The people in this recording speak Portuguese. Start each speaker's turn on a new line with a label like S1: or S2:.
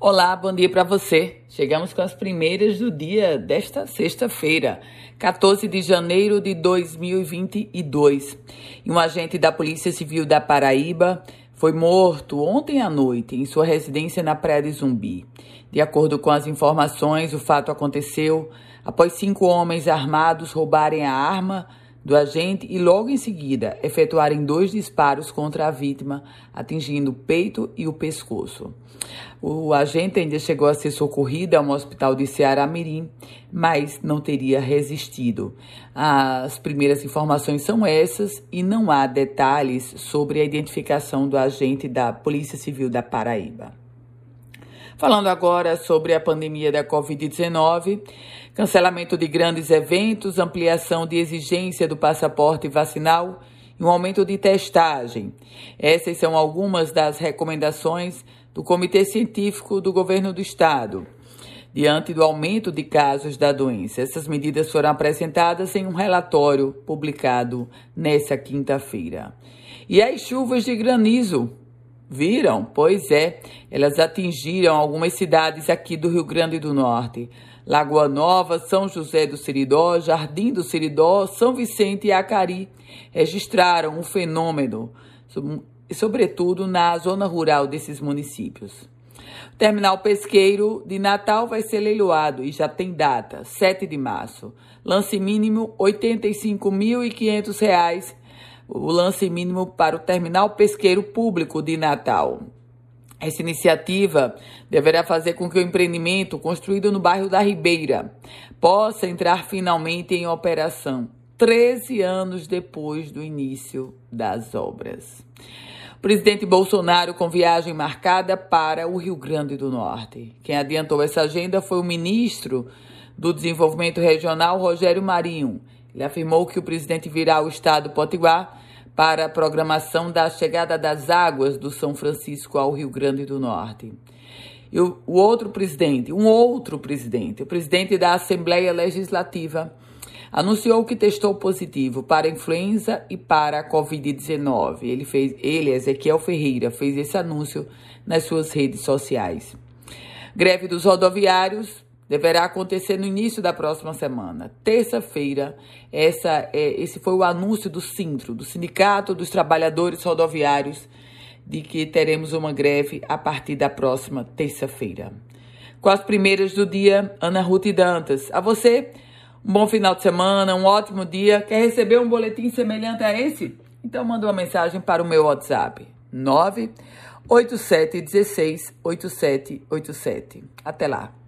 S1: Olá, bom dia para você. Chegamos com as primeiras do dia desta sexta-feira, 14 de janeiro de 2022. E um agente da Polícia Civil da Paraíba foi morto ontem à noite em sua residência na Praia de Zumbi. De acordo com as informações, o fato aconteceu após cinco homens armados roubarem a arma do agente e logo em seguida efetuarem dois disparos contra a vítima, atingindo o peito e o pescoço. O agente ainda chegou a ser socorrido a um hospital de Ceará Mirim, mas não teria resistido. As primeiras informações são essas e não há detalhes sobre a identificação do agente da Polícia Civil da Paraíba. Falando agora sobre a pandemia da Covid-19, cancelamento de grandes eventos, ampliação de exigência do passaporte vacinal e um aumento de testagem. Essas são algumas das recomendações do Comitê Científico do Governo do Estado. Diante do aumento de casos da doença, essas medidas foram apresentadas em um relatório publicado nesta quinta-feira. E as chuvas de granizo Viram? Pois é, elas atingiram algumas cidades aqui do Rio Grande do Norte. Lagoa Nova, São José do Siridó, Jardim do Siridó, São Vicente e Acari registraram um fenômeno, sobretudo na zona rural desses municípios. O terminal pesqueiro de Natal vai ser leiloado e já tem data, 7 de março. Lance mínimo R$ 85.500 o lance mínimo para o terminal pesqueiro público de Natal. Essa iniciativa deverá fazer com que o empreendimento construído no bairro da Ribeira possa entrar finalmente em operação, 13 anos depois do início das obras. O presidente Bolsonaro com viagem marcada para o Rio Grande do Norte. Quem adiantou essa agenda foi o ministro do Desenvolvimento Regional, Rogério Marinho, ele afirmou que o presidente virá ao estado Potiguar para a programação da chegada das águas do São Francisco ao Rio Grande do Norte. E o, o outro presidente, um outro presidente, o presidente da Assembleia Legislativa, anunciou que testou positivo para a influenza e para a Covid-19. Ele fez, ele, Ezequiel Ferreira, fez esse anúncio nas suas redes sociais. Greve dos rodoviários deverá acontecer no início da próxima semana, terça-feira. Essa é, esse foi o anúncio do Sintro, do Sindicato dos Trabalhadores Rodoviários, de que teremos uma greve a partir da próxima terça-feira. Com as primeiras do dia, Ana Ruth Dantas. A você, um bom final de semana, um ótimo dia. Quer receber um boletim semelhante a esse? Então manda uma mensagem para o meu WhatsApp 98716 8787. Até lá.